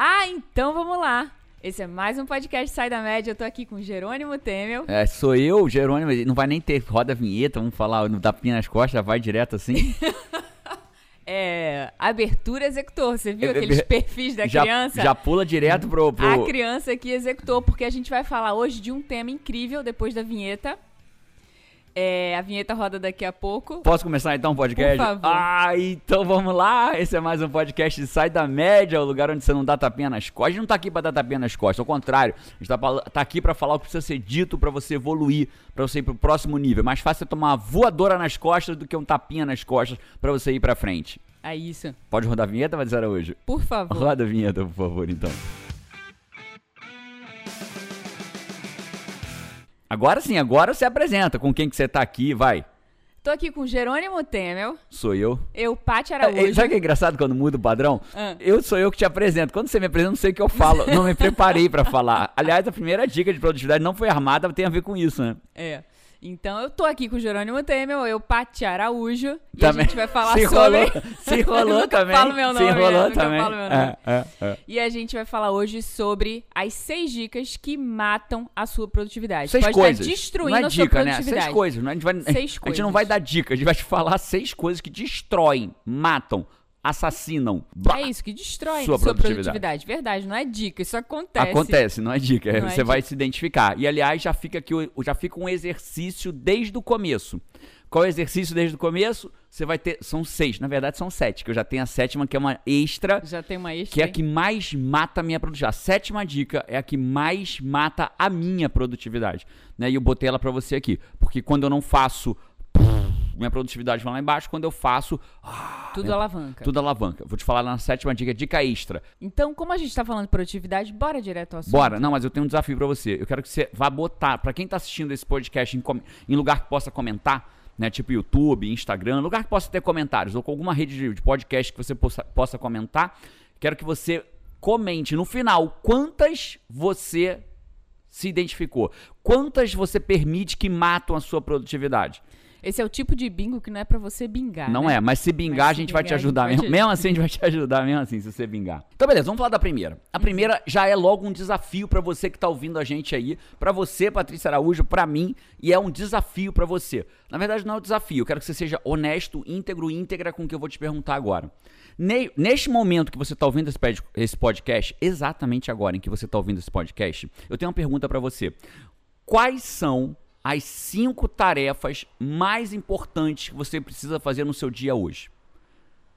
Ah, então vamos lá. Esse é mais um podcast Sai da Média. Eu tô aqui com Jerônimo Temel. É, sou eu, Jerônimo. Não vai nem ter roda vinheta, vamos falar no tapinha nas costas, já vai direto assim. É, abertura executor. Você viu aqueles perfis da já, criança? Já pula direto pro, pro. A criança aqui executou, porque a gente vai falar hoje de um tema incrível depois da vinheta. É, a vinheta roda daqui a pouco. Posso começar então o podcast? Por favor. Ah, então vamos lá. Esse é mais um podcast de Sai da Média, o lugar onde você não dá tapinha nas costas. A gente não tá aqui pra dar tapinha nas costas, ao contrário. A gente tá, pra- tá aqui pra falar o que precisa ser dito pra você evoluir, pra você ir pro próximo nível. É mais fácil você tomar uma voadora nas costas do que um tapinha nas costas pra você ir pra frente. É isso. Pode rodar a vinheta, vai dizer hoje? Por favor. Roda a vinheta, por favor, então. Agora sim, agora você apresenta com quem que você tá aqui, vai. Tô aqui com Jerônimo Temel. Sou eu. Eu, Paty É, Araújo. Sabe que é engraçado quando muda o padrão? Ah. Eu sou eu que te apresento. Quando você me apresenta, não sei o que eu falo. não me preparei pra falar. Aliás, a primeira dica de produtividade não foi armada, tem a ver com isso, né? É. Então eu tô aqui com o Jerônimo Temel, eu, Paty Araújo. E Também. a gente vai falar se sobre. Rolou, se Eu rolou nunca também. falo meu nome, se rolou eu nunca também. falo meu nome. É, é, é. E a gente vai falar hoje sobre as seis dicas que matam a sua produtividade. Seis Pode coisas. estar destruindo não é a sua dica, né? produtividade. Seis coisas. Não é- A gente, vai, Seis a gente coisas. não vai dar dica, a gente vai te falar seis coisas que destroem, matam, assassinam. Blá. É isso, que destrói Sua sua, produtividade. produtividade. Verdade, não é dica, isso acontece. Acontece, não é dica. é Não é você vai dica. se identificar. E aliás, já fica aqui, já fica um exercício desde o começo. Qual é o exercício desde o começo? Você vai ter. São seis, na verdade são sete, que eu já tenho a sétima, que é uma extra, Já tem uma extra. que é a que mais mata a minha produtividade. A sétima dica é a que mais mata a minha produtividade. Né? E eu botei ela pra você aqui. Porque quando eu não faço. Minha produtividade vai lá embaixo. Quando eu faço, Tudo alavanca. tudo alavanca. Vou te falar na sétima dica, dica extra. Então, como a gente tá falando de produtividade, bora direto ao assunto. Bora, não, mas eu tenho um desafio pra você. Eu quero que você vá botar, pra quem tá assistindo esse podcast em, em lugar que possa comentar, né, tipo YouTube, Instagram, lugar que possa ter comentários, ou com alguma rede de, de podcast que você possa, possa comentar, quero que você comente no final quantas você se identificou, quantas você permite que matam a sua produtividade. Esse é o tipo de bingo que não é pra você bingar. Não né? é, mas se bingar, Mas a gente vai te bingar, a gente ajudar. vai Mesmo, te- mesmo assim, a gente vai te ajudar, mesmo assim, se você bingar. Então, beleza, vamos falar da primeira. A primeira já é logo um desafio pra você que tá ouvindo a gente aí. Pra você, Patrícia Araújo, pra mim, e é um desafio pra você. Na verdade, não é um desafio, eu quero que você seja honesto, íntegro, íntegra com o que eu vou te perguntar agora. Ne- Neste momento que você tá ouvindo esse pod- esse podcast, exatamente agora em que você tá ouvindo esse podcast, eu tenho uma pergunta pra você. Quais são as cinco tarefas mais importantes que você precisa fazer no seu dia hoje?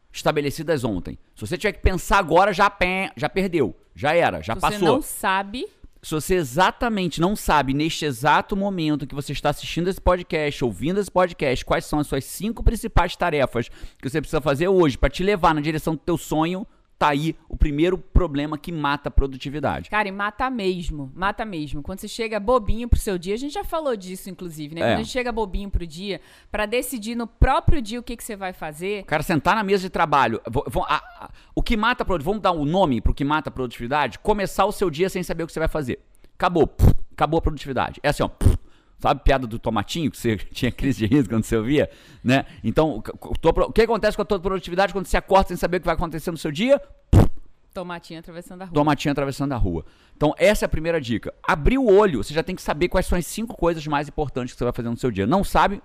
Estabelecidas ontem. Se você tiver que pensar agora, já, pé, já perdeu. Já era, já Você passou. não sabe. Se você exatamente não sabe, neste exato momento que você está assistindo esse podcast, ouvindo esse podcast, quais são as suas cinco principais tarefas que você precisa fazer hoje para te levar na direção do teu sonho, tá aí o primeiro problema que mata a produtividade. Cara, e mata mesmo. Mata mesmo. Quando você chega bobinho pro seu dia, a gente já falou disso, inclusive, né? É. Quando a gente chega bobinho pro dia, pra decidir no próprio dia o que, que você vai fazer. Cara sentar na mesa de trabalho. vo- vo- a- a- o que mata a produtividade. Vamos dar um nome pro que mata a produtividade? Começar o seu dia sem saber o que você vai fazer. Acabou. Pff, Acabou a produtividade. É assim, ó. pff, Sabe piada do tomatinho que você tinha crise de riso quando você ouvia? Né? Então, o que- acontece com a tua produtividade quando você acorda sem saber o que vai acontecer no seu dia? Tomatinho atravessando a rua. Tomatinho atravessando a rua. Então, essa é a primeira dica. Abrir o olho, você já tem que saber quais são as cinco coisas mais importantes que você vai fazer no seu dia. Não sabe?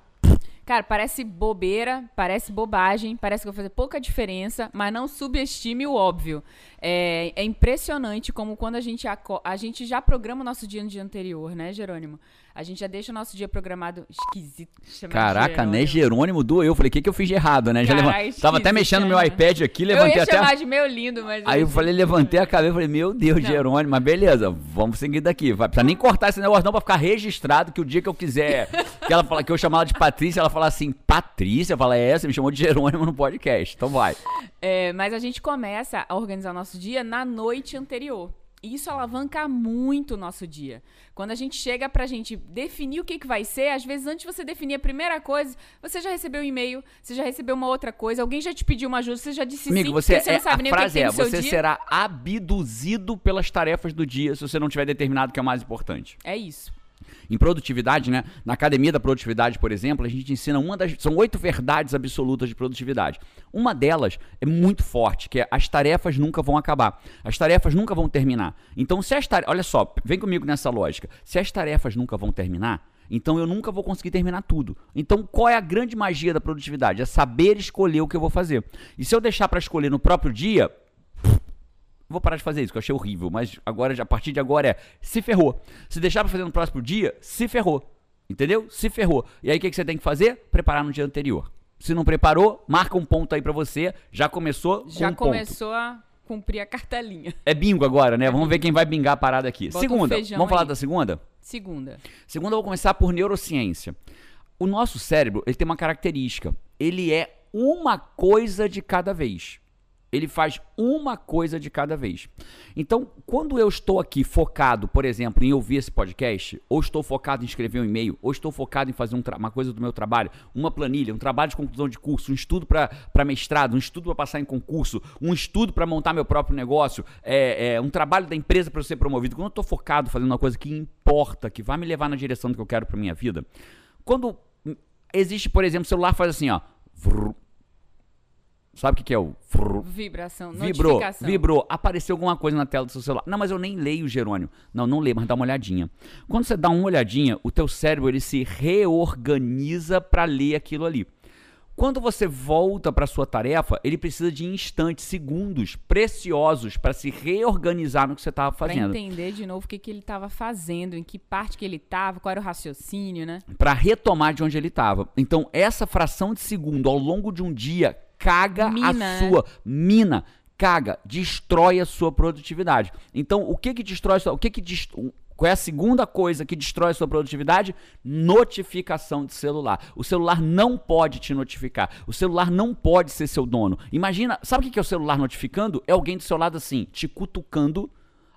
Cara, parece bobeira, parece bobagem, parece que vai fazer pouca diferença, mas não subestime o óbvio. É, é impressionante como quando a gente, a gente já programa o nosso dia no dia anterior, né, Jerônimo? A gente já deixa o nosso dia programado esquisito. Caraca, né? Jerônimo. Jerônimo doeu. Eu falei, o que, que eu fiz de errado, né? Já Caralho, levan- Tava até mexendo no meu iPad aqui, Eu levantei ia até. chamar de meu lindo, mas... Aí eu falei, levantei a cabeça e falei, meu Deus, Não. Jerônimo, mas beleza, vamos seguir daqui. Vai, pra nem cortar esse negócio, não, pra ficar registrado que o dia que eu quiser. que ela fala que eu chamar ela de Patrícia, ela fala assim, Patrícia, fala, é, você me chamou de Jerônimo no podcast. Então vai. É, mas a gente começa a organizar o nosso dia na noite anterior. E isso alavanca muito o nosso dia. Quando a gente chega pra gente definir o que, que vai ser, às vezes antes de você definir a primeira coisa, você já recebeu um e-mail, você já recebeu uma outra coisa, alguém já te pediu uma ajuda, você já disse Amigo, sim, você, você é, não sabe a nem o que, que é, você dia. será abduzido pelas tarefas do dia se você não tiver determinado o que é o mais importante. É isso. Em produtividade, né? Na academia da produtividade, por exemplo, a gente ensina uma das. São oito verdades absolutas de produtividade. Uma delas é muito forte, que é as tarefas nunca vão acabar. As tarefas nunca vão terminar. Então, se as tarefas. Olha só, vem comigo nessa lógica. Se as tarefas nunca vão terminar, então eu nunca vou conseguir terminar tudo. Então, qual é a grande magia da produtividade? É saber escolher o que eu vou fazer. E se eu deixar para escolher no próprio dia, Vou parar de fazer isso, que eu achei horrível. Mas agora, a partir de agora é se ferrou. Se deixar pra fazer no próximo dia, se ferrou. Entendeu? Se ferrou. E aí o que, que você tem que fazer? Preparar no dia anterior. Se não preparou, marca um ponto aí pra você. Já começou Já com um começou a cumprir a cartelinha. ponto. É bingo agora, né? Vamos ver quem vai bingar a parada aqui. Bota um segunda. feijão Vamos falar aí. da segunda? Segunda. Segunda, eu vou começar por neurociência. O nosso cérebro, ele tem uma característica. Ele é uma coisa de cada vez. Ele faz uma coisa de cada vez. Então, quando eu estou aqui focado, por exemplo, em ouvir esse podcast, ou estou focado em escrever um e-mail, ou estou focado em fazer um uma coisa do meu trabalho, uma planilha, um trabalho de conclusão de curso, um estudo para mestrado, um estudo para passar em concurso, um estudo para montar meu próprio negócio, é, é, um trabalho da empresa para ser promovido. Quando eu estou focado fazendo uma coisa que importa, que vai me levar na direção do que eu quero para minha vida, quando existe, por exemplo, celular faz assim, ó. vrr. Sabe o que, que é o? Vibração. Vibrou, vibrou, apareceu alguma coisa na tela do seu celular. Não, mas eu nem leio, Jerônimo. Não, não leio, mas dá uma olhadinha. Quando você dá uma olhadinha, o teu cérebro ele se reorganiza para ler aquilo ali. Quando você volta para sua tarefa, ele precisa de instantes, segundos preciosos para se reorganizar no que você estava fazendo. entender de novo o que, que ele estava fazendo, em que parte que ele estava, qual era o raciocínio, né? Para retomar de onde ele estava. Então, essa fração de segundo ao longo de um dia caga Mina, a né? sua mina, caga, destrói a sua produtividade. Então, o que que destrói o que que dest- qual é a segunda coisa que destrói a sua produtividade? Notificação de celular. O celular não pode te notificar. O celular não pode ser seu dono. Imagina, sabe o que é o celular notificando? É alguém do seu lado assim, te cutucando.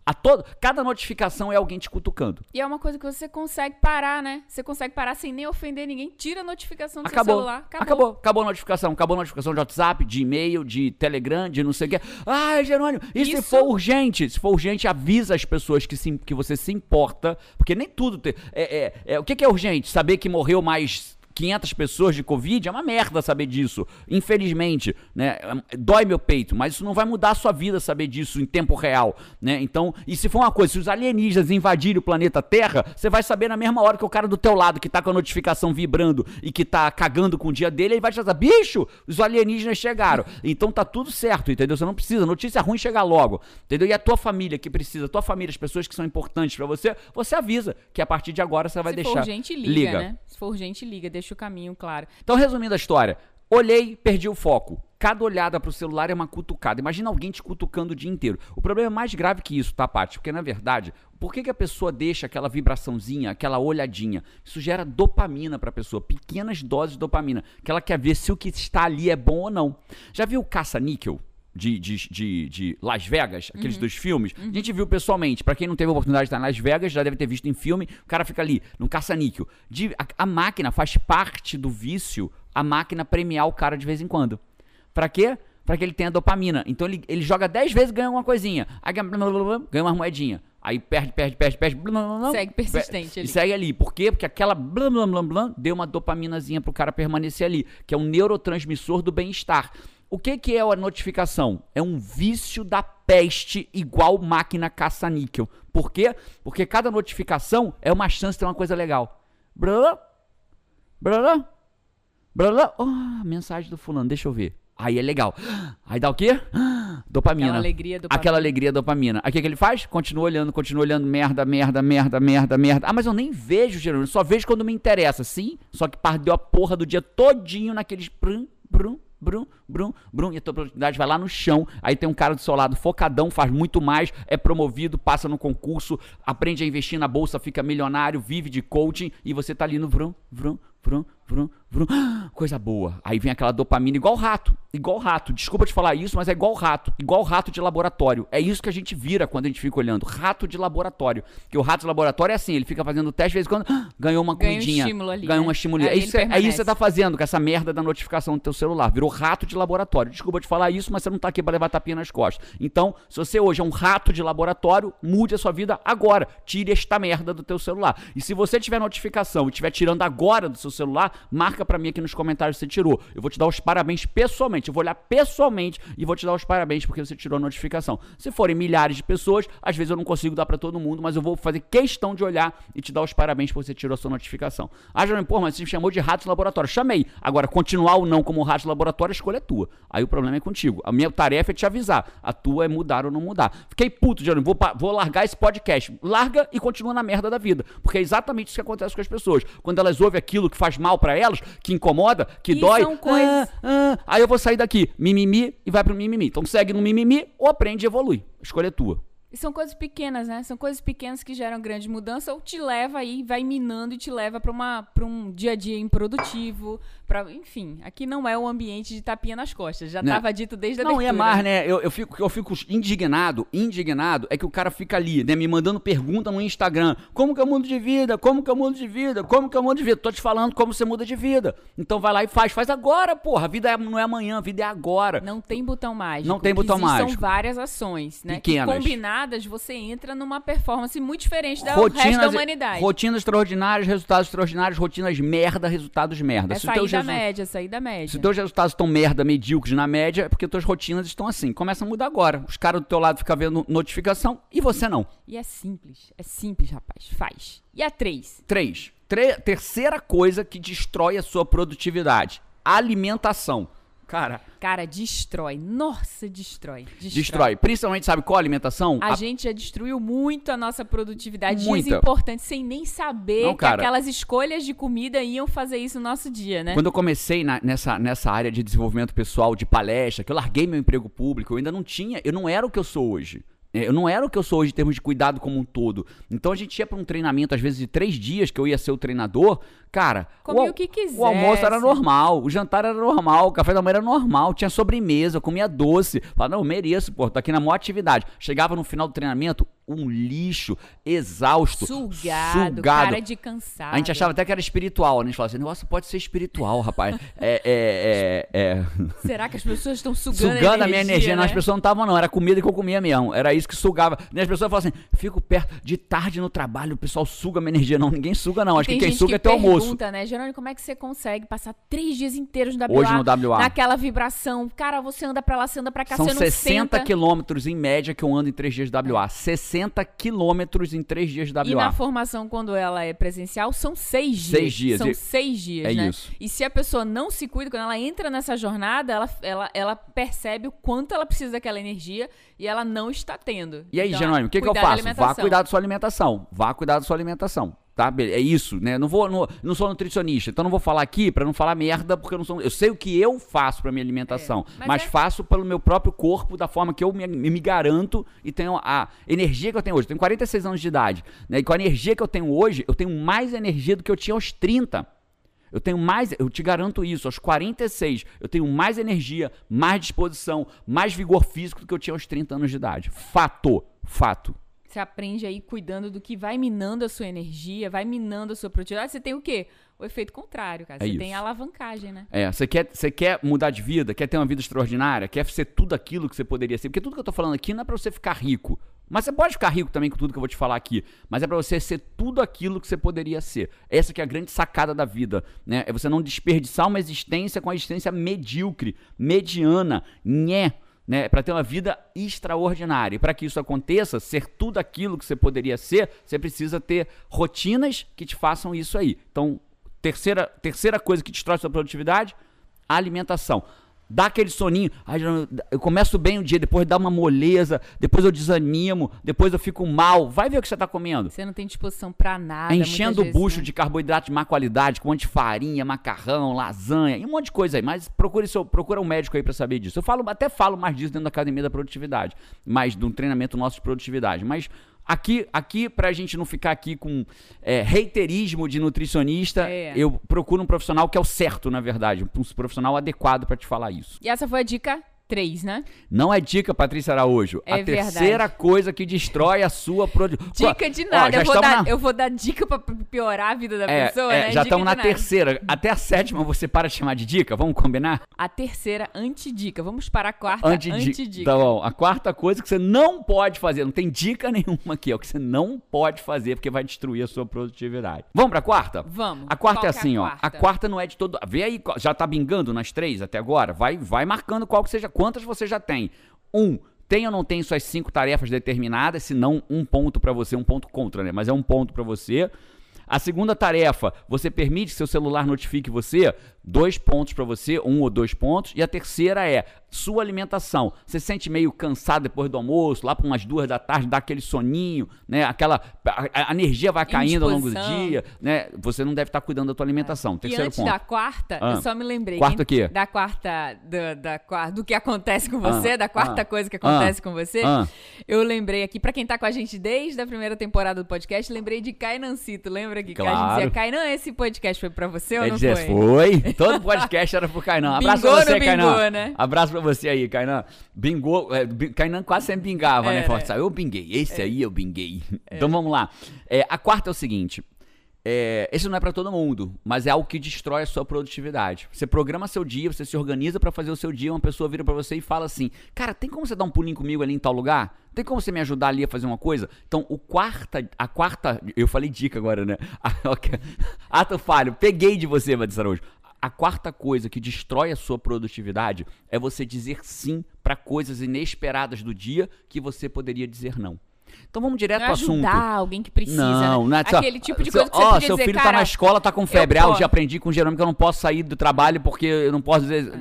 A todo, cada notificação é alguém te cutucando. E é uma coisa que você consegue parar, né? Você consegue parar sem nem ofender ninguém. Tira a notificação do Acabou. seu celular. Acabou. Acabou. Acabou a notificação. Acabou a notificação de WhatsApp, de e-mail, de Telegram, de não sei o quê. Ah, Jerônimo, e se Isso- for urgente? Se for urgente, avisa as pessoas que, se, que você se importa. Porque nem tudo. Tem, é, é, é, o que, que é urgente? Saber que morreu mais 500 pessoas de Covid é uma merda saber disso. Infelizmente, né? Dói meu peito, mas isso não vai mudar a sua vida saber disso em tempo real, né? Então, e se for uma coisa, se os alienígenas invadirem o planeta Terra, você vai saber na mesma hora que o cara do teu lado, que tá com a notificação vibrando e que tá cagando com o dia dele, ele vai te falar, bicho, os alienígenas chegaram. Então tá tudo certo, entendeu? Você não precisa, notícia ruim chegar logo, entendeu? E a tua família que precisa, a tua família, as pessoas que são importantes pra você, você avisa que a partir de agora você vai Se deixar. for urgente, liga, né? Se for urgente, liga. Deixa o caminho claro. Então, resumindo a história, olhei, perdi o foco. Cada olhada pro celular é uma cutucada. Imagina alguém te cutucando o dia inteiro. O problema é mais grave que isso, tá, Paty? Porque, na verdade, por que, que a pessoa deixa aquela vibraçãozinha, aquela olhadinha? Isso gera dopamina pra pessoa, pequenas doses de dopamina, que ela quer ver se o que está ali é bom ou não. Já viu o caça-níquel? De, de, de, de Las Vegas, aqueles Uhum. dois filmes, a gente viu pessoalmente. Pra quem não teve a oportunidade de estar em Las Vegas, já deve ter visto em filme. O cara fica ali, no caça-níquel. A, a máquina faz parte do vício, a máquina premiar o cara de vez em quando. Pra quê? Pra que ele tenha dopamina. Então ele, ele joga 10 vezes e ganha alguma coisinha. Aí ganha, uma moedinha. Aí perde, perde, perde, perde. blá, blá, blá, Segue persistente pe- ali. E segue ali. Por quê? Porque aquela blá, blá, blá, blá, deu uma dopaminazinha pro cara permanecer ali. Que é um neurotransmissor do bem-estar. O que, que é a notificação? É um vício da peste igual máquina caça-níquel. Por quê? Porque cada notificação é uma chance de ter uma coisa legal. Blá, blá, blá. Oh, mensagem do fulano, deixa eu ver. Aí é legal. Aí dá o quê? Dopamina. Aquela alegria, dopamina. Aquela alegria dopamina. Aí o que, que ele faz? Continua olhando, continua olhando, merda, merda, merda, merda, merda. Ah, mas eu nem vejo, Jerônimo, só vejo quando me interessa. Sim, só que perdeu a porra do dia todinho naqueles brum, brum, brum, brum, brum, e a tua produtividade vai lá no chão. Aí tem um cara do seu lado focadão, faz muito mais, é promovido, passa no concurso, aprende a investir na bolsa, fica milionário, vive de coaching, e você tá ali no vrum, vrum, vrum, vrum, vrum, coisa boa. Aí vem aquela dopamina igual rato, igual rato. Desculpa te falar isso, mas é igual rato, igual rato de laboratório. É isso que a gente vira quando a gente fica olhando, rato de laboratório. Porque o rato de laboratório é assim, ele fica fazendo teste de vez em quando, ganhou uma Ganha um comidinha, estímulo ali, ganhou né? uma estímulo. Aí É isso, é, é isso que você tá fazendo com essa merda da notificação do teu celular. Virou rato de laboratório. Desculpa te falar isso, mas você não tá aqui pra levar tapinha nas costas. Então, se você hoje é um rato de laboratório, mude a sua vida agora. Tire esta merda do teu celular. E se você tiver notificação e estiver tirando agora do seu celular, marca pra mim aqui nos comentários se você tirou. Eu vou te dar os parabéns pessoalmente. Eu vou olhar pessoalmente e vou te dar os parabéns porque você tirou a notificação. Se forem milhares de pessoas, às vezes eu não consigo dar pra todo mundo, mas eu vou fazer questão de olhar e te dar os parabéns porque você tirou a sua notificação. Ah, Jerônimo, pô, mas você me chamou de rato de laboratório. Chamei. Agora, continuar ou não como rato de laboratório, a escolha é tua. Aí o problema é contigo. A minha tarefa é te avisar. A tua é mudar ou não mudar. Fiquei puto, Jerônimo. Vou, vou largar esse podcast. Larga e continua na merda da vida. Porque é exatamente isso que acontece com as pessoas. Quando elas ouvem aquilo que faz mal pra elas, que incomoda, que dói. são coisas- ah, ah, aí eu vou sair daqui, mimimi, e vai pro mimimi. Então segue no mimimi ou aprende e evolui. A escolha é tua. E são coisas pequenas, né? São coisas pequenas que geram grande mudança ou te leva aí, vai minando e te leva para um dia a dia improdutivo, para, enfim, aqui não é o ambiente de tapinha nas costas. Já estava dito desde a Não, é abertura. mais, né? Eu, eu, fico, eu fico indignado, indignado, é que o cara fica ali, né? Me mandando pergunta no Instagram. Como que eu mudo de vida? Como que eu mudo de vida? Como que eu mudo de vida? Tô te falando como você muda de vida. Então vai lá e faz. Faz agora, porra. A vida é- não é amanhã, a vida é agora. Não tem botão mágico. Não tem botão mágico. São várias ações, né? Pequenas. Que você entra numa performance muito diferente da resto da humanidade. rotinas extraordinárias, resultados extraordinários, rotinas merda, resultados merda. é Se sair da resu- média, sair da média. Se teus resultados estão merda, medíocres na média, é porque tuas rotinas estão assim. Começa a mudar agora. Os caras do teu lado ficam vendo notificação e você não. E é simples, é simples, rapaz. Faz. E a três? Três. Tre- terceira coisa que destrói a sua produtividade: alimentação. Cara, Cara, destrói. Nossa, destrói. Destrói. destrói. Principalmente, sabe qual alimentação? A, A- gente já destruiu muito a nossa produtividade, dias Muita. importantes, sem nem saber Não, que cara. aquelas escolhas de comida iam fazer isso no nosso dia, né? Quando eu comecei na- nessa, nessa área de desenvolvimento pessoal, de palestra, que eu larguei meu emprego público, eu ainda não tinha, eu não era o que eu sou hoje. É, Eu não era o que eu sou hoje em termos de cuidado como um todo. Então a gente ia para um treinamento, às vezes, de três dias, que eu ia ser o treinador. Cara, Comia al- o que O almoço era normal, o jantar era normal, o café da manhã era normal, tinha sobremesa, eu comia doce. Falava, não, eu mereço, pô, tô aqui na maior atividade. Chegava no final do treinamento, um lixo, exausto, Sugado, sugado. cara de cansado. A gente achava até que era espiritual, né? A gente falava assim, negócio pode ser espiritual, rapaz. É, é, é, é. Será que as pessoas estão sugando, Sugando a minha energia. Não, né? as pessoas não estavam, não. Era comida que eu comia mesmo. Era isso que sugava. E as pessoas falavam assim, fico perto de tarde no trabalho, o pessoal suga a minha energia. Não, ninguém suga, não. Acho Tem que quem suga que é teu almoço. pergunta, né, Jerônimo, como é que você consegue passar três dias inteiros no WA, Hoje no WA. naquela vibração? Cara, você anda pra lá, você anda pra cá, São você não 60 senta. quilômetros em média que eu ando em três dias de WA. 60 quilômetros em três dias de E na WA. formação, quando ela é presencial, são seis dias. Seis dias. São E- seis dias, É né? isso. E se a pessoa não se cuida, quando ela entra nessa jornada, ela, ela, ela percebe o quanto ela precisa daquela energia e ela não está tendo. E aí, Então, Jerônimo, o que, que eu faço? Vá cuidar da sua alimentação. Vá cuidar da sua alimentação. Tá? É isso, né? Não vou, não, não sou nutricionista, então não vou falar aqui pra não falar merda, porque eu não sou. Eu sei o que eu faço pra minha alimentação, É, mas mas, é- faço pelo meu próprio corpo, da forma que eu me, me garanto e tenho a energia que eu tenho hoje. Eu tenho 46 anos de idade, né? E com a energia que eu tenho hoje, eu tenho mais energia do que eu tinha aos 30. Eu tenho mais, eu te garanto isso, aos 46, eu tenho mais energia, mais disposição, mais vigor físico do que eu tinha aos 30 anos de idade. Fato, fato. Você aprende aí cuidando do que vai minando a sua energia, vai minando a sua produtividade. Você tem o quê? O efeito contrário, cara. É Você isso. tem a alavancagem, né? É, você quer, você quer mudar de vida, quer ter uma vida extraordinária, quer ser tudo aquilo que você poderia ser. Porque tudo que eu tô falando aqui não é pra você ficar rico. Mas você pode ficar rico também com tudo que eu vou te falar aqui. Mas é pra você ser tudo aquilo que você poderia ser. Essa que é a grande sacada da vida, né? É você não desperdiçar uma existência com a existência medíocre, mediana, nhé. Né, para ter uma vida extraordinária. E para que isso aconteça, ser tudo aquilo que você poderia ser, você precisa ter rotinas que te façam isso aí. Então, terceira, terceira coisa que destrói sua produtividade, alimentação. Dá aquele soninho, ai, eu- começo bem o dia, depois dá uma moleza, depois eu desanimo, depois eu fico mal. Vai ver o que você está comendo. Você não tem disposição pra nada. É enchendo o bucho né? de carboidrato de má qualidade, com um monte de farinha, macarrão, lasanha e um monte de coisa aí. Mas procure seu, procura um médico aí pra saber disso. Eu falo, até falo mais disso dentro da academia da produtividade, mas de um treinamento nosso de produtividade. Mas Aqui, aqui pra gente não ficar aqui com é, reiterismo de nutricionista, É. eu procuro um profissional que é o certo, na verdade. Um profissional adequado pra te falar isso. E essa foi a dica 3, né? Não é dica, Patrícia Araújo. É a verdade. terceira coisa que destrói a sua produção. Dica de nada. eu, vou dar, eu vou dar dica pra piorar a vida da É, pessoa, é, né? já estamos na nada. terceira. Até a sétima você para de chamar de dica? Vamos combinar? A terceira antidica. Vamos para a quarta Antidica. antidica. Tá bom. A quarta coisa que você não pode fazer, não tem dica nenhuma aqui, é o que você não pode fazer porque vai destruir a sua produtividade. Vamos pra quarta? Vamos. A quarta Qual é assim, ó. quarta? A quarta não é de todo. Vê aí, já tá bingando nas três até agora? Vai, vai marcando qual que seja, quantas você já tem. Um, tem ou não tem suas cinco tarefas determinadas? Se não, um ponto pra você, um ponto contra, né? Mas é um ponto pra você. A segunda tarefa, você permite que seu celular notifique você? Dois pontos pra você, um ou dois pontos. E a terceira é sua alimentação. Você se sente meio cansado depois do almoço, lá para umas duas da tarde, dá aquele soninho, né? Aquela a, a energia vai caindo ao longo do dia, né? Você não deve estar cuidando da tua alimentação. E Terceiro antes ponto. da quarta, Ah. eu só me lembrei. Quarta quê? Da quarta. Da, da, do que acontece com você, Ah, da quarta ah, coisa que acontece ah, com você. ah. Eu lembrei aqui, pra quem tá com a gente desde a primeira temporada do podcast, lembrei de Kainancito. Lembra que a gente Claro. dizia, Kainan, esse podcast foi pra você ou É não foi? foi. Todo podcast era pro Kainan. Abraço Bingou pra você, no bingou, Kainan. né? Abraço pra você aí, Kainan. Bingou. É, Kainan quase sempre bingava, né? É, né? eu binguei. Esse aí eu binguei. Então vamos lá. É, a quarta é o seguinte. É, esse não é pra todo mundo, mas é algo que destrói a sua produtividade. Você programa seu dia, você se organiza pra fazer o seu dia, uma pessoa vira pra você e fala assim: "Cara, tem como você dar um pulinho comigo ali em tal lugar? Tem como você me ajudar ali a fazer uma coisa?" Então, o quarta, a quarta, eu falei dica agora, né? Ato falho, peguei de você, Batista Araújo. A quarta coisa que destrói a sua produtividade é você dizer sim pra coisas inesperadas do dia que você poderia dizer não. Então vamos direto Não é pro assunto. ajudar alguém que precisa. Não, né? não é só- Aquele tipo de seu- coisa que você ó, podia seu dizer, filho cara, tá na escola, tá com febre. eu Ah, eu já aprendi com o Jerônimo que eu não posso sair do trabalho porque eu não posso dizer.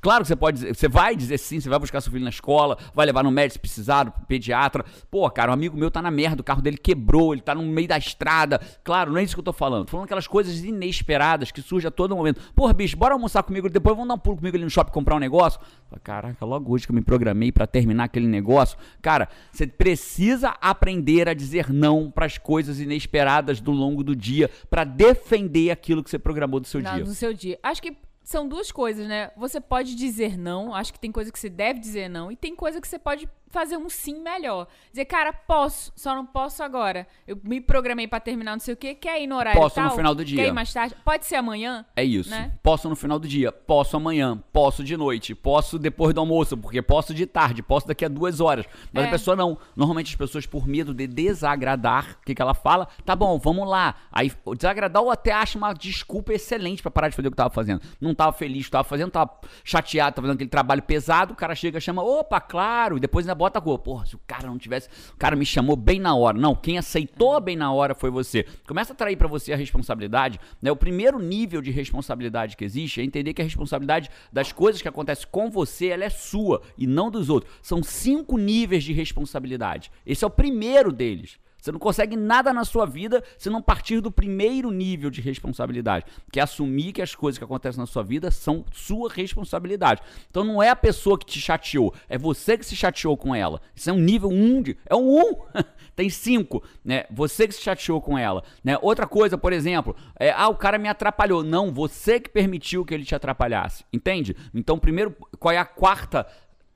Claro que você pode dizer, você vai dizer sim, você vai buscar seu filho na escola, vai levar no médico se precisar, pro pediatra. Pô, cara, um amigo meu tá na merda, o carro dele quebrou, ele tá no meio da estrada. Claro, não é isso que eu tô falando. Tô falando aquelas coisas inesperadas que surgem a todo momento. Porra, bicho, bora almoçar comigo, depois vamos dar um pulo comigo ali no shopping comprar um negócio. Caraca, logo hoje que eu me programei pra terminar aquele negócio. Cara, você precisa aprender a dizer não pras coisas inesperadas do longo do dia pra defender aquilo que você programou do seu dia. no seu dia. Acho que são duas coisas, né? Você pode dizer não, acho que tem coisa que você deve dizer não, e tem coisa que você pode fazer um sim melhor. Dizer, cara, posso, só não posso agora. Eu me programei pra terminar não sei o quê, quer ir no horário Posso no tal? final do dia. Quer ir mais tarde? Pode ser amanhã? É isso. Né? Posso no final do dia, posso amanhã, posso de noite, posso depois do almoço, porque posso de tarde, posso daqui a duas horas. Mas É. a pessoa não. Normalmente as pessoas, por medo de desagradar, o que, que ela fala? Tá bom, vamos lá. Aí desagradar ou até acha uma desculpa excelente pra parar de fazer o que tava fazendo. Não tava feliz, tava fazendo, tava chateado, tava fazendo aquele trabalho pesado, o cara chega, chama, opa, claro, e depois ainda bota a culpa. Porra, se o cara não tivesse. O cara me chamou bem na hora. Não, quem aceitou bem na hora foi você. Começa a trair pra você a responsabilidade, né? O primeiro nível de responsabilidade que existe é entender que a responsabilidade das coisas que acontecem com você, ela é sua e não dos outros. São cinco níveis de responsabilidade. Esse é o primeiro deles. Você não consegue nada na sua vida se não partir do primeiro nível de responsabilidade, que é assumir que as coisas que acontecem na sua vida são sua responsabilidade. Então não é a pessoa que te chateou, é você que se chateou com ela. Isso é um nível 1 um de. É um 1. Um. Tem cinco, né? Você que se chateou com ela. Né? Outra coisa, por exemplo, é, ah, o cara me atrapalhou. Não, você que permitiu que ele te atrapalhasse. Entende? Então, primeiro, qual é a quarta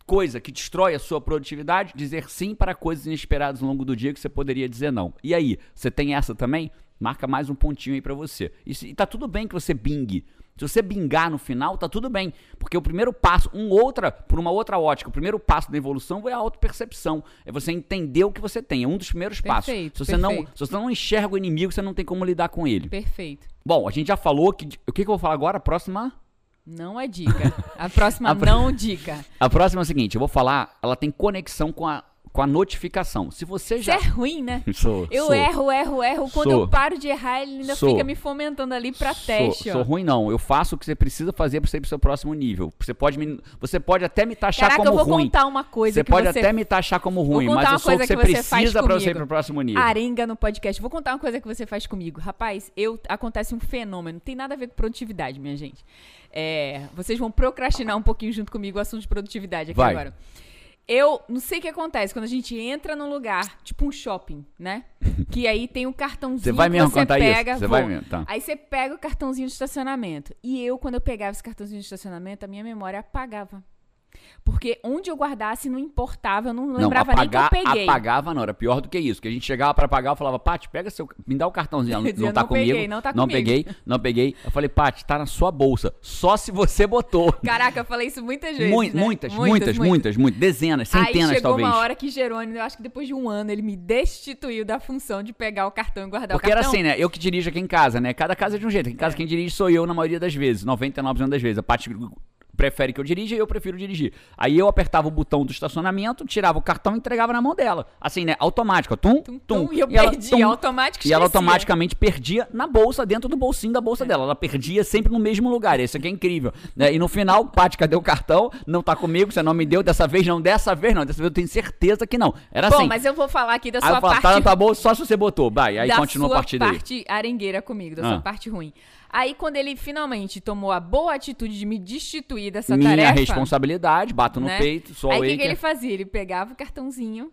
coisa que destrói a sua produtividade, dizer sim para coisas inesperadas ao longo do dia que você poderia dizer não. E aí, você tem essa também? Marca mais um pontinho aí pra você. E, e tá tudo bem que você bingue. Se você bingar no final, tá tudo bem. Porque o primeiro passo, um outra, por uma outra ótica, o primeiro passo da evolução é a autopercepção. É você entender o que você tem. É um dos primeiros passos. Perfeito, Se você, não, perfeito. se você não enxerga o inimigo, você não tem como lidar com ele. Perfeito. Bom, a gente já falou que. O que, que eu vou falar agora? Próxima. Não é dica. A próxima A não dica. A próxima é o seguinte: eu vou falar, ela tem conexão com a, com a notificação. Se você Isso já. é ruim, né? Sou, Eu sou. erro, erro, erro. Quando Sou. eu paro de errar, ele ainda Sou. fica me fomentando ali pra Sou- teste, Sou, ó. ruim, não. Eu faço o que você precisa fazer pra você ir pro seu próximo nível. Você pode, me- você pode até me taxar Caraca, como eu vou ruim. contar uma coisa Você pode você até me taxar como ruim, mas eu sou o que você que você precisa pra você ir pro próximo nível. arenga no podcast. Vou contar uma coisa que você faz comigo. Rapaz, eu acontece um fenômeno. Não tem nada a ver com produtividade, minha gente. É, vocês vão procrastinar um pouquinho junto comigo o assunto de produtividade aqui Vai. agora. Eu não sei o que acontece quando a gente entra num lugar, tipo um shopping, né? Que aí tem um cartãozinho Você vai que mesmo você contar pega. isso? Você vai mesmo, tá. Aí você pega o cartãozinho de estacionamento. E eu, quando eu pegava esse cartãozinho de estacionamento, a minha memória apagava. Porque onde eu guardasse não importava, eu não Não, lembrava apagar, nem que eu peguei. apagava não, era pior do que isso. Que a gente chegava pra pagar, eu falava, Paty, pega seu. Me dá o cartãozinho. Ela não, não tá "Não comigo. peguei, não tá não comigo." peguei, não peguei. Eu falei, Paty, tá na sua bolsa. Só se você botou. Caraca, eu falei isso muitas vezes. Mui- né? muitas, muitas, muitas, muitas, dezenas, Aí centenas chegou talvez. uma hora que Jerônimo, eu acho que depois de um ano, ele me destituiu da função de pegar o cartão e guardar Porque o era cartão. assim, né? Eu que dirijo aqui em casa, né? Cada casa é de um jeito. Aqui em casa quem dirige sou eu na maioria das vezes, 99% das vezes. A Paty prefere que eu dirija e eu prefiro dirigir. Aí eu apertava o botão do estacionamento, tirava o cartão e entregava na mão dela. Assim, né? Automático, tum, tum. Tum, tum, e eu ela, perdi, tum, automático E ela automaticamente perdia na bolsa, dentro do bolsinho da bolsa dela. Ela perdia sempre no mesmo lugar. Isso aqui é incrível. né? E no final, Paty, cadê o cartão? Não tá comigo, você não me deu. Dessa vez não, dessa vez não. Dessa vez eu tenho certeza que não. Era Bom, assim. mas eu vou falar aqui da Aí sua eu falava, parte tá na tua bolsa só se você botou. Vai, aí da continua a sua partir daí. parte arengueira comigo, da Ah. sua parte ruim. Aí, quando ele finalmente tomou a boa atitude de me destituir dessa Minha tarefa... responsabilidade, bato no né? peito, sou Aí, o que, que ele fazia? Ele pegava o cartãozinho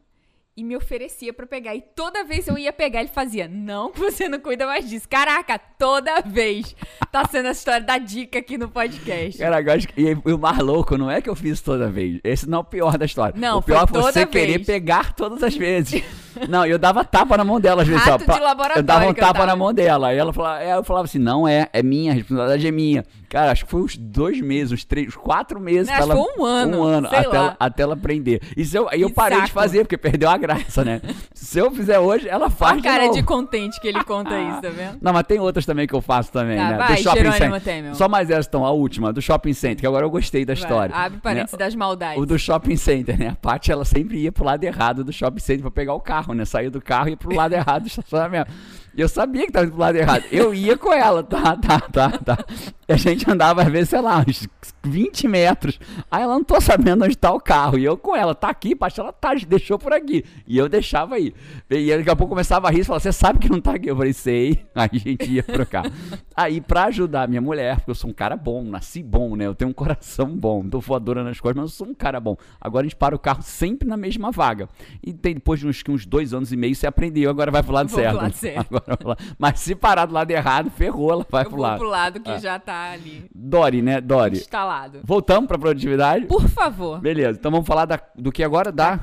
e me oferecia pra pegar. E toda vez que eu ia pegar, ele fazia, não, você não cuida mais disso. Caraca, toda vez tá sendo a história da dica aqui no podcast. Cara, eu acho que- e, o mais louco não é que eu fiz toda vez. Esse não é o pior da história. Não, o pior foi é você querer pegar todas as vezes. não, eu dava tapa na mão dela às vezes. Rato ó, de laboratório Eu dava um tapa tava. na mão dela. Aí ela falava, eu falava assim: não é, é minha, a responsabilidade é minha. Cara, acho que foi uns dois meses, uns três, uns quatro meses. Acho pra que ela, foi um ano, Um ano, até ela, até ela aprender. E eu, aí eu parei de saco. fazer, porque perdeu a graça, né? se eu fizer hoje, ela Olha faz a cara de de contente que ele conta isso, tá vendo? Não, mas tem outras também que eu faço também, Tá, né? vai, do shopping center. Temer. Só mais essa, então, a última, do shopping center, que agora eu gostei da Vai, história. Abre parênteses né? das maldades. O do shopping center, né? A Paty, ela sempre ia pro lado errado do shopping center pra pegar o carro, né? Saía do carro e ia pro lado errado do estacionamento. E eu sabia que tava indo pro lado errado. Eu ia com ela, tá, tá, tá, tá. E a gente andava, às vezes, sei lá, uns 20 metros. Aí ela não tô sabendo onde tá o carro. E eu com ela, tá aqui, Paty, ela tá, deixou por aqui. E eu deixava aí. E daqui a pouco começava a rir e falava, você sabe que não tá aqui? Eu falei, sei. Aí a gente ia pro carro. Aí, pra ajudar a minha mulher, porque eu sou um cara bom, nasci bom, né? Eu tenho um coração bom, tô voadora nas costas, mas eu sou um cara bom. Agora a gente para o carro sempre na mesma vaga. E tem, depois de uns, uns dois anos e meio, você aprendeu, agora vai pro lado Vou pro certo. lado certo. Agora lado- Mas se parar do lado errado, ferrou, ela vai Eu pro lado. pro lado que Ah. já tá ali Dori, né? Dori. instalado. Voltamos pra produtividade? Por favor, Beleza, então vamos falar da- do que agora? Da,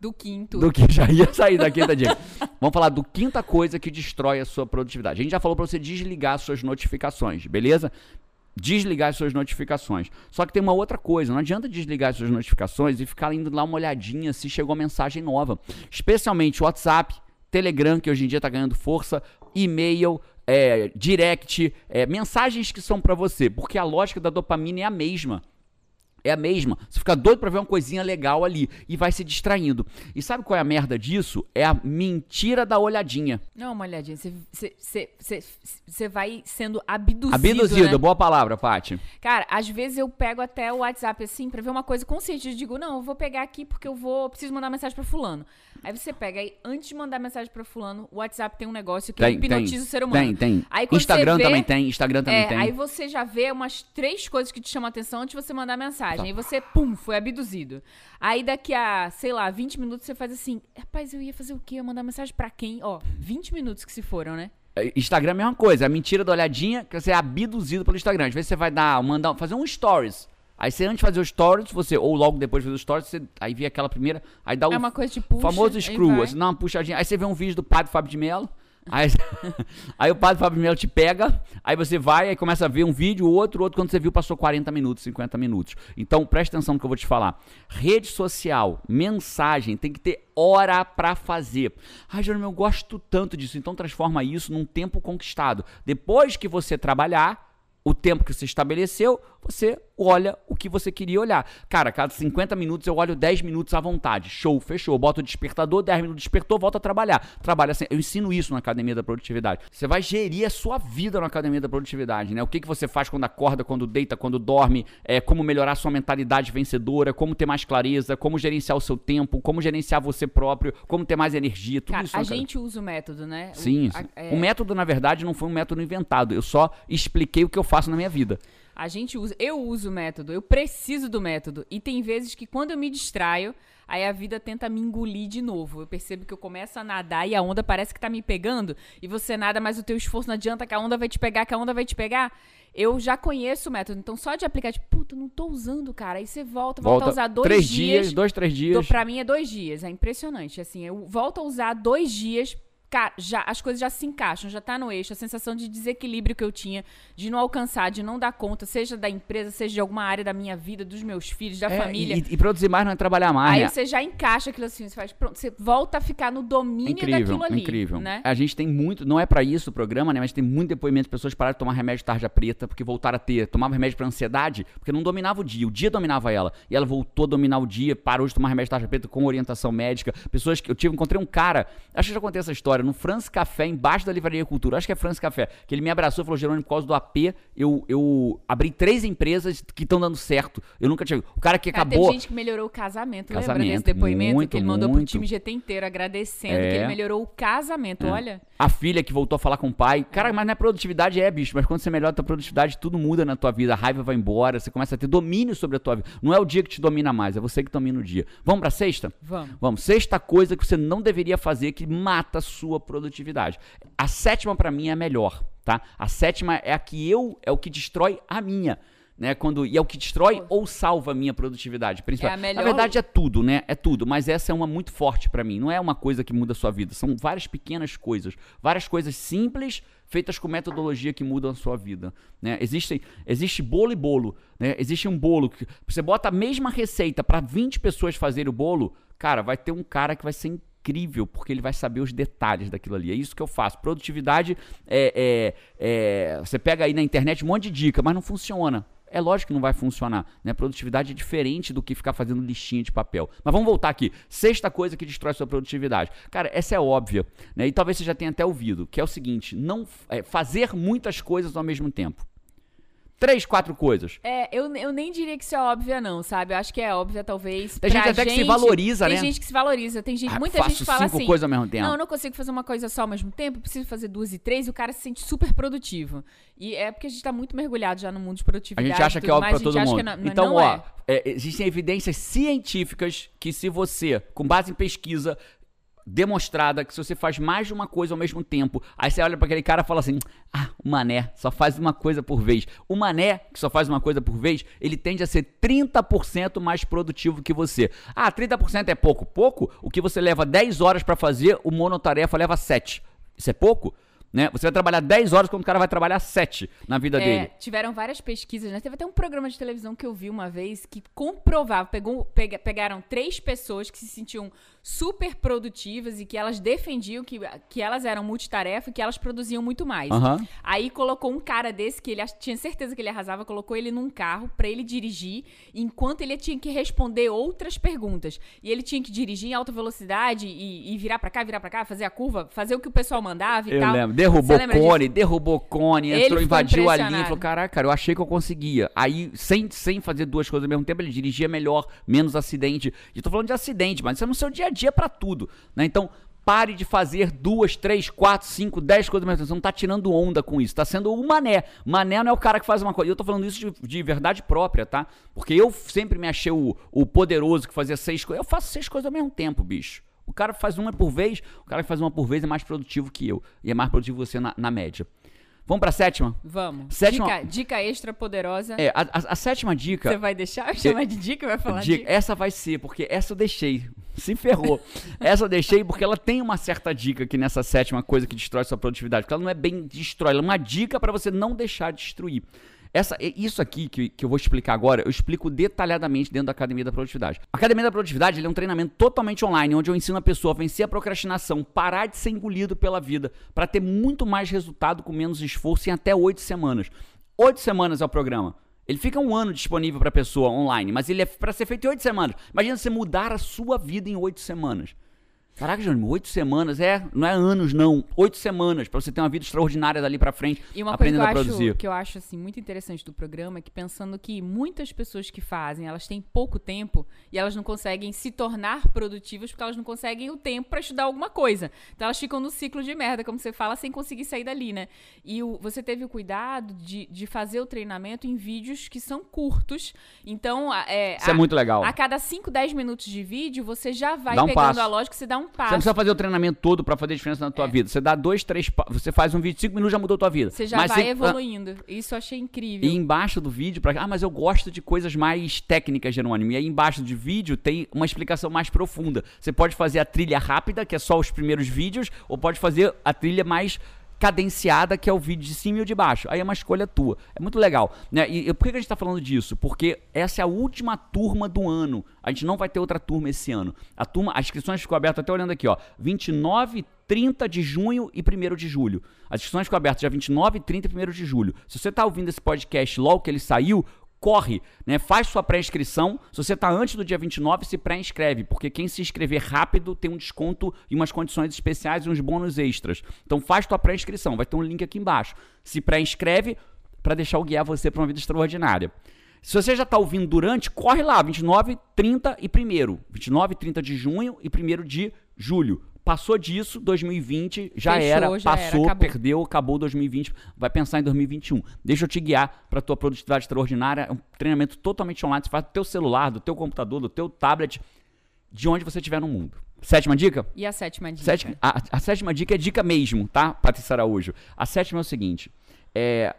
do quinto. do que já ia sair da quinta dica. Vamos falar do quinta coisa que destrói a sua produtividade. A gente já falou pra você desligar suas notificações, beleza? Desligar as suas notificações. Só que tem uma outra coisa, não adianta desligar as suas notificações e ficar indo lá uma olhadinha se chegou mensagem nova. Especialmente WhatsApp, Telegram, que hoje em dia tá ganhando força, e-mail, é, direct, é, mensagens que são pra você, porque a lógica da dopamina é a mesma. É a mesma. Você fica doido pra ver uma coisinha legal ali e vai se distraindo. E sabe qual é a merda disso? É a mentira da olhadinha. Não, uma olhadinha. Você- vai sendo abduzido. Abduzido, né? boa palavra, Paty. Cara, às vezes eu pego até o WhatsApp assim pra ver uma coisa consciente. Eu digo, não, eu vou pegar aqui porque eu vou. Preciso mandar mensagem pra Fulano. Aí você pega aí, antes de mandar mensagem pra Fulano, o WhatsApp tem um negócio que Tem, hipnotiza tem. o ser humano. Tem, tem. Aí Instagram vê- também tem, Instagram também É, tem. aí você já vê umas três coisas que te chamam a atenção antes de você mandar mensagem. Aí você, pum, foi abduzido. Aí daqui a, sei lá, 20 minutos você faz assim, rapaz, eu ia fazer o quê? Eu ia mandar mensagem pra quem? Ó, 20 minutos que se foram, né? É, Instagram é a mesma coisa, a mentira da olhadinha, que você é abduzido pelo Instagram. Às vezes você vai dar, mandar, fazer um stories. Aí você antes de fazer o stories, você, ou logo depois de fazer o stories, você, aí vê aquela primeira, aí dá o é uma coisa de puxa. famoso screw, assim, dá uma puxadinha. Aí você vê um vídeo do padre Fábio de Mello. Aí, aí o padre Fábio de Mello te pega, aí você vai, aí começa a ver um vídeo, outro, outro, quando você viu passou 40 minutos, 50 minutos. Então presta atenção no que eu vou te falar. Rede social, mensagem, tem que ter hora pra fazer. Ai, Jerônimo, eu gosto tanto disso, então transforma isso num tempo conquistado. Depois que você trabalhar, o tempo que você estabeleceu, você olha o que você queria olhar. Cara, cada 50 minutos eu olho 10 minutos à vontade. Show, fechou. Bota o despertador, 10 minutos despertou, volta a trabalhar. Trabalha assim. Eu ensino isso na Academia da Produtividade. Você vai gerir a sua vida na Academia da Produtividade, né? O que, que você faz quando acorda, quando deita, quando dorme, é, como melhorar a sua mentalidade vencedora, como ter mais clareza, como gerenciar o seu tempo, como gerenciar você próprio, como ter mais energia, tudo Cara, isso. a gente usa o método, né? O- Sim, a- sim. é, o método, na verdade, não foi um método inventado. Eu só expliquei o que eu faço na minha vida. A gente usa, eu uso o método, eu preciso do método. E tem vezes que quando eu me distraio, aí a vida tenta me engolir de novo. Eu percebo que eu começo a nadar e a onda parece que tá me pegando, e você nada, mas o teu esforço não adianta que a onda vai te pegar, que a onda vai te pegar. Eu já conheço o método, então só de aplicar, tipo, puta, não tô usando, cara. Aí você volta, volta, volta a usar dois três dias. dias. Dois, três dias. Tô, pra mim é dois dias, é impressionante. Assim, eu volto a usar dois dias Cara, já, as coisas já se encaixam, já tá no eixo. A sensação de desequilíbrio que eu tinha, de não alcançar, de não dar conta, seja da empresa, seja de alguma área da minha vida, dos meus filhos, da É, família. E, e produzir mais não é trabalhar mais. Aí né? você já encaixa aquilo assim, você faz, pronto, você volta a ficar no domínio incrível, daquilo ali. incrível. Né? A gente tem muito, não é pra isso o programa, né? Mas tem muito depoimento de pessoas que pararam de tomar remédio de tarja preta porque voltaram a ter, tomava remédio pra ansiedade, porque não dominava o dia, o dia dominava ela. E ela voltou a dominar o dia, parou de tomar remédio de tarja preta com orientação médica. Pessoas que eu tive, encontrei um cara, acho que eu já contei essa história, no France Café, embaixo da Livraria Cultura, acho que é France Café, que ele me abraçou e falou: Jerônimo, por causa do AP, eu, eu abri três empresas que estão dando certo. Eu nunca tinha. O cara que Cara, acabou. teve gente que melhorou o casamento, lembra Casamento, desse depoimento muito, que ele mandou pro muito. time GT inteiro agradecendo É. que ele melhorou o casamento, olha. A filha que voltou a falar com o pai. Cara, mas não é produtividade, é, bicho. Mas quando você melhora a tua produtividade, tudo muda na tua vida. A raiva vai embora, você começa a ter domínio sobre a tua vida. Não é o dia que te domina mais, é você que domina o dia. Vamos pra sexta? Vamos. Vamos. Sexta coisa que você não deveria fazer que mata a sua produtividade. A sétima pra mim é a melhor, tá? A sétima é a que eu é o que destrói a minha. Né, quando, e é o que destrói ou salva a minha produtividade. Principal. É a melhor- Na verdade, é tudo, né? É tudo. Mas essa é uma muito forte pra mim. Não é uma coisa que muda a sua vida. São várias pequenas coisas. Várias coisas simples feitas com metodologia que mudam a sua vida. Né? Existem, existe bolo e bolo. Né? Existe um bolo que você bota a mesma receita pra 20 pessoas fazerem o bolo, cara, vai ter um cara que vai ser incrível, porque ele vai saber os detalhes daquilo ali. É isso que eu faço. Produtividade é, é- é- Você pega aí na internet um monte de dica, mas não funciona. É lógico que não vai funcionar. Né? Produtividade é diferente do que ficar fazendo listinha de papel. Mas vamos voltar aqui. Sexta coisa que destrói sua produtividade. Cara, essa é óbvia. Né? E talvez você já tenha até ouvido, que é o seguinte: não é, fazer muitas coisas ao mesmo tempo. Três, quatro coisas. É, eu, eu nem diria que isso é óbvia, não, sabe? Eu acho que é óbvia, talvez. Tem gente até que se valoriza, tem né? Tem gente que se valoriza. Tem gente, Ah, muita gente fala cinco assim. coisas ao mesmo tempo. Não, eu não consigo fazer uma coisa só ao mesmo tempo, preciso fazer duas e três, e o cara se sente super produtivo. E é porque a gente tá muito mergulhado já no mundo de A produtividade. gente acha que é óbvio mais, pra a gente todo mundo. não- então, não ó, é. é, existem evidências científicas que se você, com base em pesquisa demonstrada, que se você faz mais de uma coisa ao mesmo tempo, aí você olha pra aquele cara e fala assim: "Ah, o mané só faz uma coisa por vez". O mané que só faz uma coisa por vez, ele tende a ser 30% mais produtivo que você. Ah, 30% é pouco. Pouco? O que você leva 10 horas pra fazer, o monotarefa leva 7. Isso é pouco? Né? Você vai trabalhar 10 horas quando o cara vai trabalhar 7 na vida É, dele. tiveram várias pesquisas, né? Teve até um programa de televisão que eu vi uma vez que comprovava, pegou, pega- pegaram três pessoas que se sentiam super produtivas e que elas defendiam que, que elas eram multitarefa e que elas produziam muito mais. Aham. Aí colocou um cara desse que ele tinha certeza que ele arrasava, colocou ele num carro pra ele dirigir, enquanto ele tinha que responder outras perguntas. E ele tinha que dirigir em alta velocidade e, e virar pra cá, virar pra cá, fazer a curva, fazer o que o pessoal mandava e Eu tal. lembro. Derrubou cone, derrubou cone, entrou, invadiu a linha. Falou, caraca, cara, eu achei que eu conseguia. Aí, sem, sem fazer duas coisas ao mesmo tempo, ele dirigia melhor, menos acidente. E tô falando de acidente, mas isso é no seu dia a dia pra tudo. Né? Então, pare de fazer duas, três, quatro, cinco, dez coisas ao mesmo tempo. Você não tá tirando onda com isso. Tá sendo o mané. Mané não é o cara que faz uma coisa. E eu tô falando isso de, de verdade própria, tá? Porque eu sempre me achei o, o poderoso que fazia seis coisas. Eu faço seis coisas ao mesmo tempo, bicho. O cara que faz uma por vez, o cara que faz uma por vez é mais produtivo que eu. E é mais produtivo que você na, na média. Vamos pra sétima? Vamos. Sétima- Dica, dica extra poderosa. É, a, a- a sétima dica. Você vai deixar eu chamar de dica? Vai falar Dica- dica? Essa vai ser, porque essa eu deixei. Se ferrou. essa eu deixei porque ela tem uma certa dica aqui nessa sétima coisa que destrói sua produtividade. Porque ela não é bem destrói, ela é uma dica para você não deixar de destruir. Essa, isso aqui que, que eu vou explicar agora, eu explico detalhadamente dentro da Academia da Produtividade. A Academia da Produtividade é um treinamento totalmente online, onde eu ensino a pessoa a vencer a procrastinação, parar de ser engolido pela vida, para ter muito mais resultado com menos esforço em até oito semanas. Oito semanas é o programa. Ele fica um ano disponível para a pessoa online, mas ele é para ser feito em oito semanas. Imagina você mudar a sua vida em oito semanas. Caraca, Jerônimo, oito semanas, é, não é anos não, oito semanas, pra você ter uma vida extraordinária dali pra frente, E uma coisa que aprendendo eu, a produzir. acho, que eu acho assim, muito interessante do programa é que pensando que muitas pessoas que fazem, elas têm pouco tempo e elas não conseguem se tornar produtivas porque elas não conseguem o tempo pra estudar alguma coisa. Então elas ficam no ciclo de merda, como você fala, sem conseguir sair dali, né? E o- você teve o cuidado de, de fazer o treinamento em vídeos que são curtos. Então, a- é, Isso é a- muito legal. a cada 5, 10 minutos de vídeo, você já vai um pegando passo. a lógica, você dá um Você não passo. precisa fazer o treinamento todo pra fazer diferença na tua vida. Você dá dois, três, você faz um vídeo de cinco minutos já mudou a tua vida. Você já Mas vai você- evoluindo. Isso eu achei incrível. E embaixo do vídeo, pra... ah, mas eu gosto de coisas mais técnicas, Jerônimo. E aí embaixo do vídeo tem uma explicação mais profunda. Você pode fazer a trilha rápida, que é só os primeiros vídeos, ou pode fazer a trilha mais cadenciada, que é o vídeo de cima e o de baixo. Aí é uma escolha tua. É muito legal. Né? E, e por que a gente tá falando disso? Porque essa é a última turma do ano. A gente não vai ter outra turma esse ano. A turma, as inscrições ficou abertas até olhando aqui, ó. 29, 30 de junho e 1 de julho. As inscrições ficam abertas dia 29, 30 e 1 de julho. Se você tá ouvindo esse podcast logo que ele saiu, corre, né? Faz sua pré-inscrição. Se você tá antes do dia 29, se pré-inscreve, porque quem se inscrever rápido tem um desconto e umas condições especiais e uns bônus extras. Então faz tua pré-inscrição, vai ter um link aqui embaixo. Se pré-inscreve para deixar eu guiar você para uma vida extraordinária. Se você já está ouvindo durante, corre lá, 29, 30 e 1 29 e 30 de junho e 1 de julho. Passou disso, 2020 já Fechou, era, já era, passou, acabou. perdeu, acabou 2020, vai pensar em 2021. Deixa eu te guiar para tua produtividade extraordinária, é um treinamento totalmente online, você faz do teu celular, do teu computador, do teu tablet, de onde você estiver no mundo. Sétima dica? E a sétima dica? Sétima- a, a sétima dica é dica mesmo, tá, Patrícia Araújo? A sétima é o seguinte: é,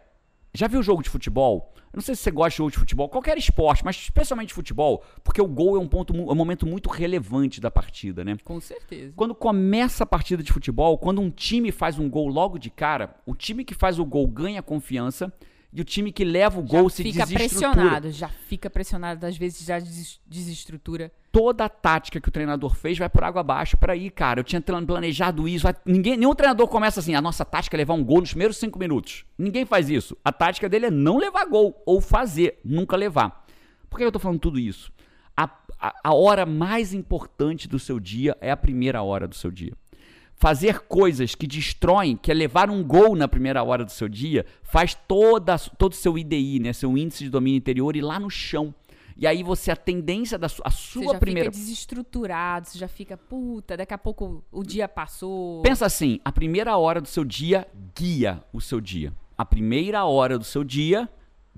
já viu jogo de futebol? Eu não sei se você gosta de jogo de futebol, qualquer esporte, mas especialmente futebol, porque o gol é um ponto, é um momento muito relevante da partida, né? Com certeza. Quando começa a partida de futebol, quando um time faz um gol logo de cara, o time que faz o gol ganha confiança e o time que leva o Já gol se fica desestrutura. pressionado, já fica pressionado, às vezes já des- desestrutura. toda a tática que o treinador fez vai por água abaixo. Peraí, cara, eu tinha plan- planejado isso. Ninguém, nenhum treinador começa assim, a nossa tática é levar um gol nos primeiros cinco minutos. Ninguém faz isso. A tática dele é não levar gol, ou fazer, nunca levar. Por que eu tô falando tudo isso? A, a, a hora mais importante do seu dia é a primeira hora do seu dia. Fazer coisas que destroem, que é levar um gol na primeira hora do seu dia, faz toda, todo o seu IDI, né, seu índice de domínio interior, ir lá no chão. E aí você, a tendência da su- a Você sua já primeira. fica desestruturado, você já fica, puta, daqui a pouco o dia passou. Pensa assim, a primeira hora do seu dia guia o seu dia. A primeira hora do seu dia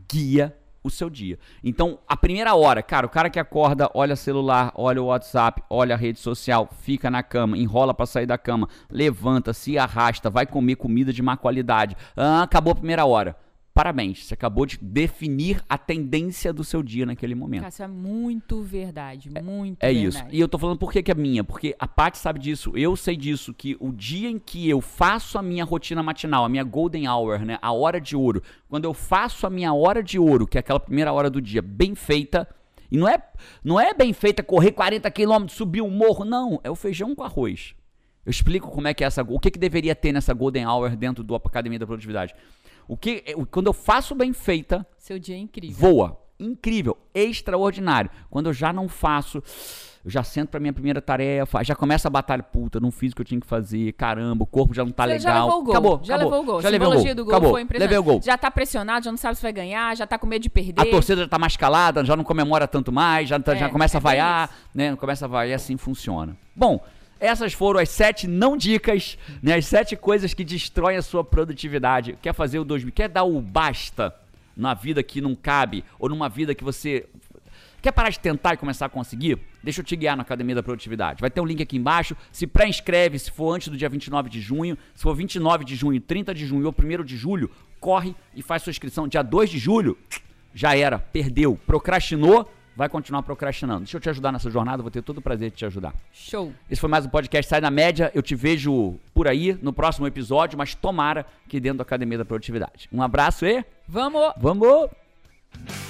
guia o seu dia. Então, a primeira hora, cara, o cara que acorda, olha celular, olha o WhatsApp, olha a rede social, fica na cama, enrola pra sair da cama, levanta, se arrasta, vai comer comida de má qualidade. Ah, acabou a primeira hora. Parabéns, você acabou de definir a tendência do seu dia naquele momento. Cara, isso é muito verdade, muito É verdade. isso. E eu tô falando por que que é minha, porque a Paty sabe disso, eu sei disso, que o dia em que eu faço a minha rotina matinal, a minha golden hour, né, a hora de ouro, quando eu faço a minha hora de ouro, que é aquela primeira hora do dia, bem feita, e não é, não é bem feita correr 40 quilômetros, subir um morro, não, é o feijão com arroz. Eu explico como é que é essa, o que que deveria ter nessa golden hour dentro do Academia da Produtividade. O que, quando eu faço bem feita, Seu dia é incrível. voa. Incrível, extraordinário. Quando eu já não faço, eu já sento pra minha primeira tarefa, já começa a batalha, puta, não fiz o que eu tinha que fazer, caramba, o corpo já não tá Você legal. já levou o gol. Acabou, já acabou. levou o gol. Já A levei o gol. do gol acabou. foi. Levei o gol. Já tá pressionado, já não sabe se vai ganhar, já tá com medo de perder. A torcida já tá mais calada, já não comemora tanto mais, já, tá- É, já começa é a vaiar, né? Começa a vaiar, assim funciona. Bom, essas foram as sete não dicas, né? As sete coisas que destroem a sua produtividade. Quer fazer o 2000, quer dar o basta na vida que não cabe, ou numa vida que você. Quer parar de tentar e começar a conseguir? Deixa eu te guiar na Academia da Produtividade. Vai ter um link aqui embaixo. Se pré-inscreve se for antes do dia 29 de junho. Se for 29 de junho, 30 de junho ou 1 de julho, corre e faz sua inscrição. Dia 2 de julho, já era, perdeu, procrastinou, vai continuar procrastinando. Deixa eu te ajudar nessa jornada, vou ter todo o prazer de te ajudar. Show. Esse foi mais um podcast Sai da Média. Eu te vejo por aí no próximo episódio, mas tomara que dentro da Academia da Produtividade. Um abraço e Vamos! vamos!